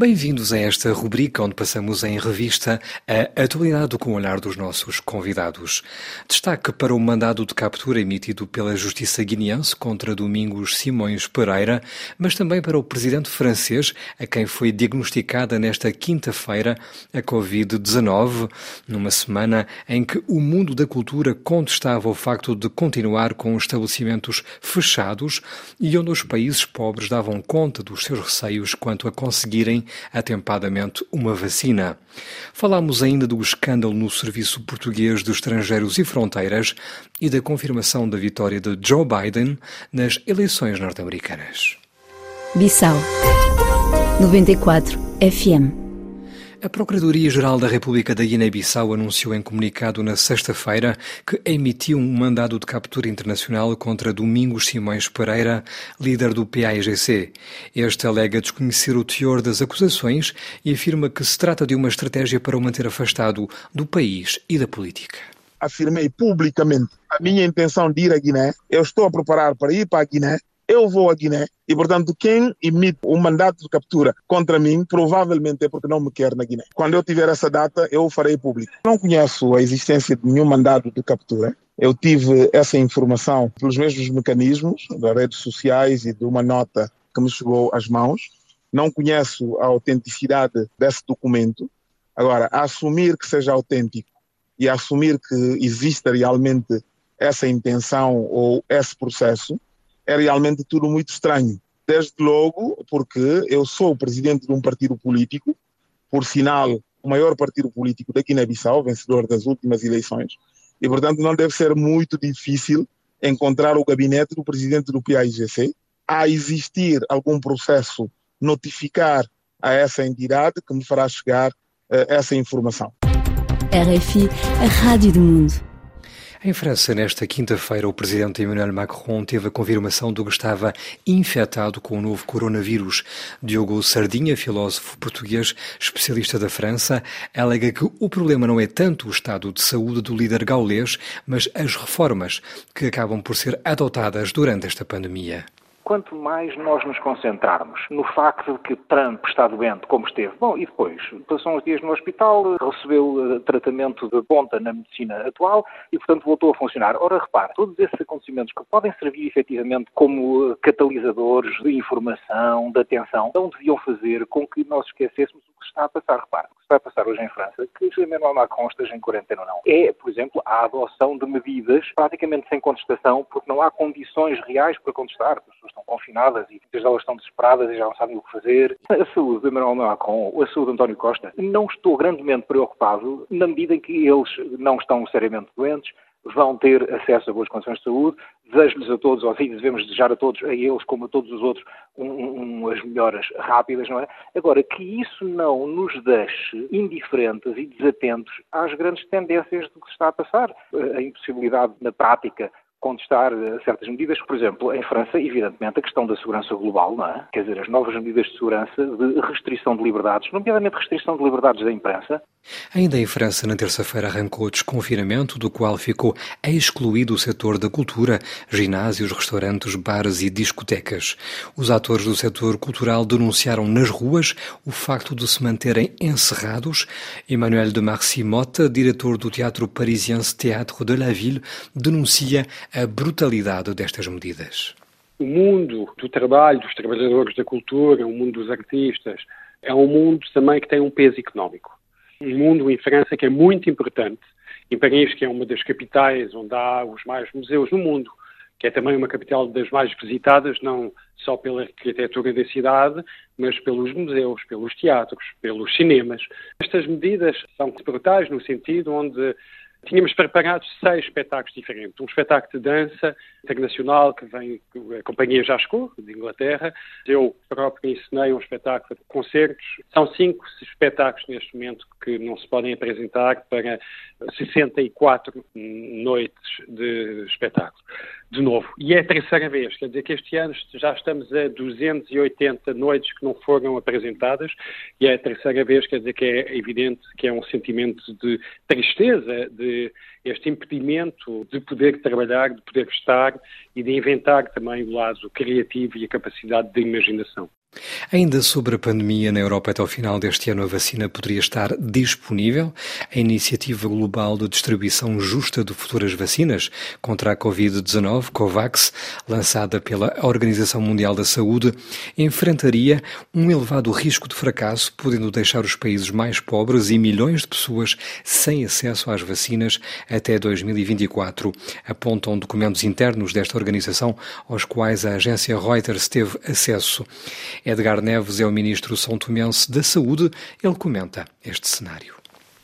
Bem-vindos a esta rubrica onde passamos em revista a atualidade com o olhar dos nossos convidados. Destaque para o mandado de captura emitido pela Justiça Guineense contra Domingos Simões Pereira, mas também para o presidente francês, a quem foi diagnosticada nesta quinta-feira a Covid-19, numa semana em que o mundo da cultura contestava o facto de continuar com estabelecimentos fechados e onde os países pobres davam conta dos seus receios quanto a conseguirem atempadamente uma vacina. Falámos ainda do escândalo no Serviço Português de Estrangeiros e Fronteiras e da confirmação da vitória de Joe Biden nas eleições norte-americanas. Bissau 94 FM a Procuradoria-Geral da República da Guiné-Bissau anunciou em comunicado na sexta-feira que emitiu um mandado de captura internacional contra Domingos Simões Pereira, líder do PAIGC. Este alega desconhecer o teor das acusações e afirma que se trata de uma estratégia para o manter afastado do país e da política. Afirmei publicamente a minha intenção de ir à Guiné. Eu estou a preparar para ir para a Guiné eu vou à Guiné e, portanto, quem emite um mandato de captura contra mim provavelmente é porque não me quer na Guiné. Quando eu tiver essa data, eu o farei público. Não conheço a existência de nenhum mandado de captura. Eu tive essa informação pelos mesmos mecanismos das redes sociais e de uma nota que me chegou às mãos. Não conheço a autenticidade desse documento. Agora, assumir que seja autêntico e assumir que exista realmente essa intenção ou esse processo, é realmente tudo muito estranho. Desde logo, porque eu sou o presidente de um partido político, por sinal, o maior partido político da Guiné-Bissau, vencedor das últimas eleições, e portanto não deve ser muito difícil encontrar o gabinete do presidente do PAIGC, a existir algum processo, notificar a essa entidade que me fará chegar uh, essa informação. RFI, a Rádio do Mundo. Em França, nesta quinta-feira, o presidente Emmanuel Macron teve a confirmação do que estava infectado com o novo coronavírus. Diogo Sardinha, filósofo português, especialista da França, alega que o problema não é tanto o estado de saúde do líder gaulês, mas as reformas que acabam por ser adotadas durante esta pandemia quanto mais nós nos concentrarmos no facto de que Trump está doente como esteve, bom, e depois passou uns dias no hospital, recebeu eh, tratamento de ponta na medicina atual e, portanto, voltou a funcionar. Ora, repare, todos esses acontecimentos que podem servir efetivamente como eh, catalisadores de informação, de atenção, não deviam fazer com que nós esquecêssemos o que está a passar. Repare, o que está a passar hoje em França, que Emmanuel Macron esteja em quarentena ou não, é, por exemplo, a adoção de medidas praticamente sem contestação, porque não há condições reais para contestar. As pessoas estão confinadas e muitas delas estão desesperadas e já não sabem o que fazer. A saúde de Emmanuel Macron, a saúde de António Costa, não estou grandemente preocupado na medida em que eles não estão seriamente doentes, vão ter acesso a boas condições de saúde. Desejo-lhes a todos, ou assim, devemos desejar a todos, a eles como a todos os outros, um, um, as melhoras rápidas, não é? Agora, que isso não nos deixe indiferentes e desatentos às grandes tendências do que se está a passar. A impossibilidade, na prática, contestar eh, certas medidas. Por exemplo, em França, evidentemente, a questão da segurança global, não é? Quer dizer, as novas medidas de segurança de restrição de liberdades, nomeadamente restrição de liberdades da imprensa. Ainda em França, na terça-feira, arrancou o desconfinamento, do qual ficou excluído o setor da cultura, ginásios, restaurantes, bares e discotecas. Os atores do setor cultural denunciaram nas ruas o facto de se manterem encerrados. Emmanuel de Marcy Mota, diretor do Teatro Parisiense Théâtre de la Ville, denuncia a brutalidade destas medidas? O mundo do trabalho, dos trabalhadores da cultura, o mundo dos artistas, é um mundo também que tem um peso económico. Um mundo em França que é muito importante, em Paris, que é uma das capitais onde há os mais museus no mundo, que é também uma capital das mais visitadas, não só pela arquitetura da cidade, mas pelos museus, pelos teatros, pelos cinemas. Estas medidas são brutais no sentido onde Tínhamos preparado seis espetáculos diferentes. Um espetáculo de dança internacional que vem a Companhia Jasco, de Inglaterra. Eu próprio ensinei um espetáculo de concertos. São cinco espetáculos neste momento que não se podem apresentar para 64 noites de espetáculo. De novo. E é a terceira vez. Quer dizer que este ano já estamos a 280 noites que não foram apresentadas e é a terceira vez. Quer dizer que é evidente que é um sentimento de tristeza, de este impedimento de poder trabalhar, de poder estar e de inventar também o lado criativo e a capacidade de imaginação. Ainda sobre a pandemia na Europa até o final deste ano, a vacina poderia estar disponível. A iniciativa global de distribuição justa de futuras vacinas contra a Covid-19, COVAX, lançada pela Organização Mundial da Saúde, enfrentaria um elevado risco de fracasso, podendo deixar os países mais pobres e milhões de pessoas sem acesso às vacinas até 2024, apontam documentos internos desta organização aos quais a agência Reuters teve acesso. Edgar Neves é o ministro são tomense da Saúde. Ele comenta este cenário.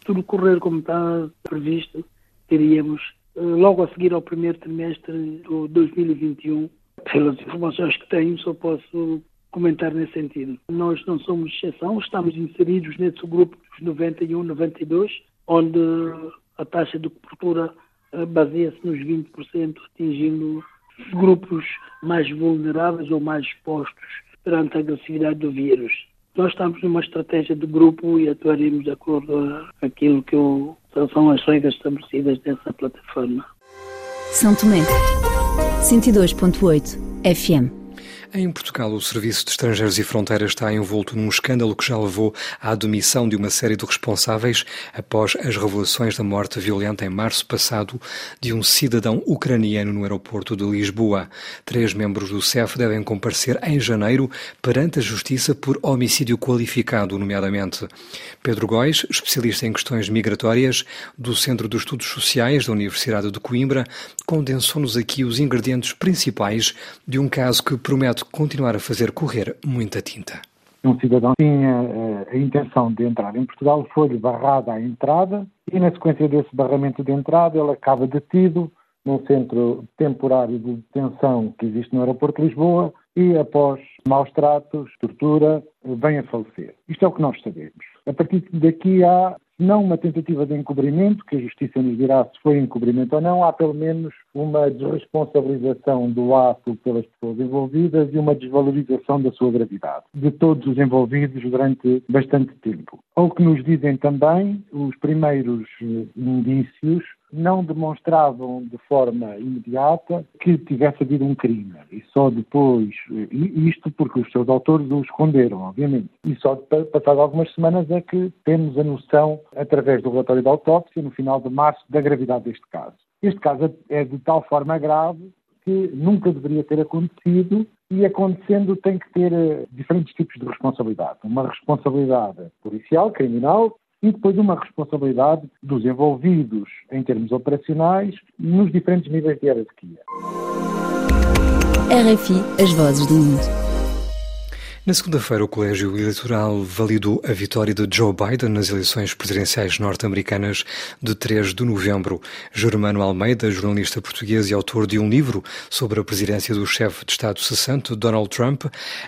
Tudo correr como está previsto, teríamos eh, logo a seguir ao primeiro trimestre do 2021. Pelas informações que tenho, só posso comentar nesse sentido. Nós não somos exceção, estamos inseridos nesse grupo dos 91-92, onde a taxa de cobertura eh, baseia-se nos 20%, atingindo grupos mais vulneráveis ou mais expostos perante a agressividade do vírus. Nós estamos numa estratégia de grupo e atuaremos de acordo com aquilo que são as regras estabelecidas dessa plataforma. São Tomé, 102.8 FM. Em Portugal, o Serviço de Estrangeiros e Fronteiras está envolto num escândalo que já levou à demissão de uma série de responsáveis após as revelações da morte violenta em março passado de um cidadão ucraniano no aeroporto de Lisboa. Três membros do CEF devem comparecer em janeiro perante a Justiça por homicídio qualificado, nomeadamente. Pedro Góis, especialista em questões migratórias do Centro de Estudos Sociais da Universidade de Coimbra, condensou-nos aqui os ingredientes principais de um caso que promete continuar a fazer correr muita tinta. Um cidadão tinha uh, a intenção de entrar em Portugal, foi-lhe barrada a entrada e, na sequência desse barramento de entrada, ele acaba detido num centro temporário de detenção que existe no aeroporto de Lisboa e, após maus tratos, tortura, vem a falecer. Isto é o que nós sabemos. A partir daqui há não uma tentativa de encobrimento, que a Justiça nos dirá se foi encobrimento ou não, há pelo menos uma desresponsabilização do ato pelas pessoas envolvidas e uma desvalorização da sua gravidade, de todos os envolvidos durante bastante tempo. Ao que nos dizem também, os primeiros eh, indícios não demonstravam de forma imediata que tivesse havido um crime. E só depois, isto porque os seus autores o esconderam, obviamente. E só passado algumas semanas é que temos a noção, através do relatório da autópsia, no final de março, da gravidade deste caso. Este caso é de tal forma grave que nunca deveria ter acontecido e acontecendo tem que ter eh, diferentes tipos de responsabilidade. Uma responsabilidade policial, criminal, e depois uma responsabilidade dos envolvidos em termos operacionais nos diferentes níveis de hierarquia. RFI, as vozes do mundo. Na segunda-feira, o Colégio Eleitoral validou a vitória de Joe Biden nas eleições presidenciais norte-americanas de 3 de novembro. Germano Almeida, jornalista português e autor de um livro sobre a presidência do chefe de Estado cessante, Donald Trump,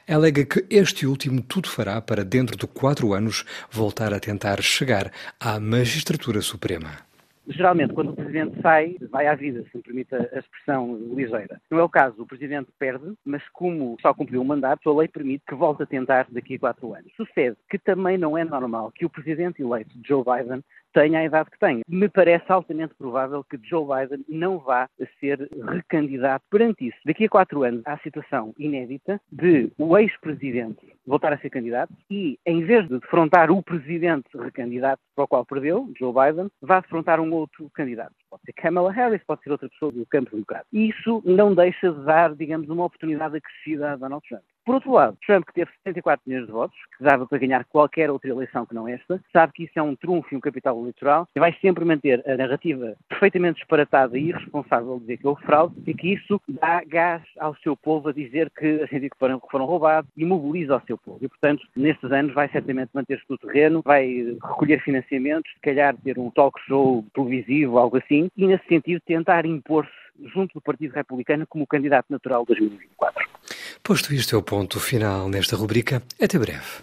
alega que este último tudo fará para, dentro de quatro anos, voltar a tentar chegar à magistratura suprema geralmente, quando o Presidente sai, vai à vida, se me permite a expressão ligeira. Não é o caso, o Presidente perde, mas como só cumpriu o mandato, a lei permite que volte a tentar daqui a quatro anos. Sucede que também não é normal que o Presidente eleito, Joe Biden, tenha a idade que tem. Me parece altamente provável que Joe Biden não vá ser recandidato perante isso. Daqui a quatro anos há a situação inédita de o ex-presidente voltar a ser candidato e, em vez de defrontar o presidente recandidato para o qual perdeu, Joe Biden, vá defrontar um outro candidato. Pode ser Kamala Harris, pode ser outra pessoa do campo democrático. E isso não deixa de dar, digamos, uma oportunidade acrescida a Donald Trump. Por outro lado, Trump, que teve 74 milhões de votos, que dava para ganhar qualquer outra eleição que não esta, sabe que isso é um trunfo e um capital eleitoral e vai sempre manter a narrativa perfeitamente disparatada e irresponsável de dizer que houve fraude e que isso dá gás ao seu povo a dizer que, a que foram, foram roubados e mobiliza o seu povo. E, portanto, nestes anos vai certamente manter-se no terreno, vai recolher financiamentos, se calhar ter um talk show televisivo, algo assim, e, nesse sentido, tentar impor-se junto do Partido Republicano como candidato natural de 2024. Posto isto é o ponto final nesta rubrica. Até breve.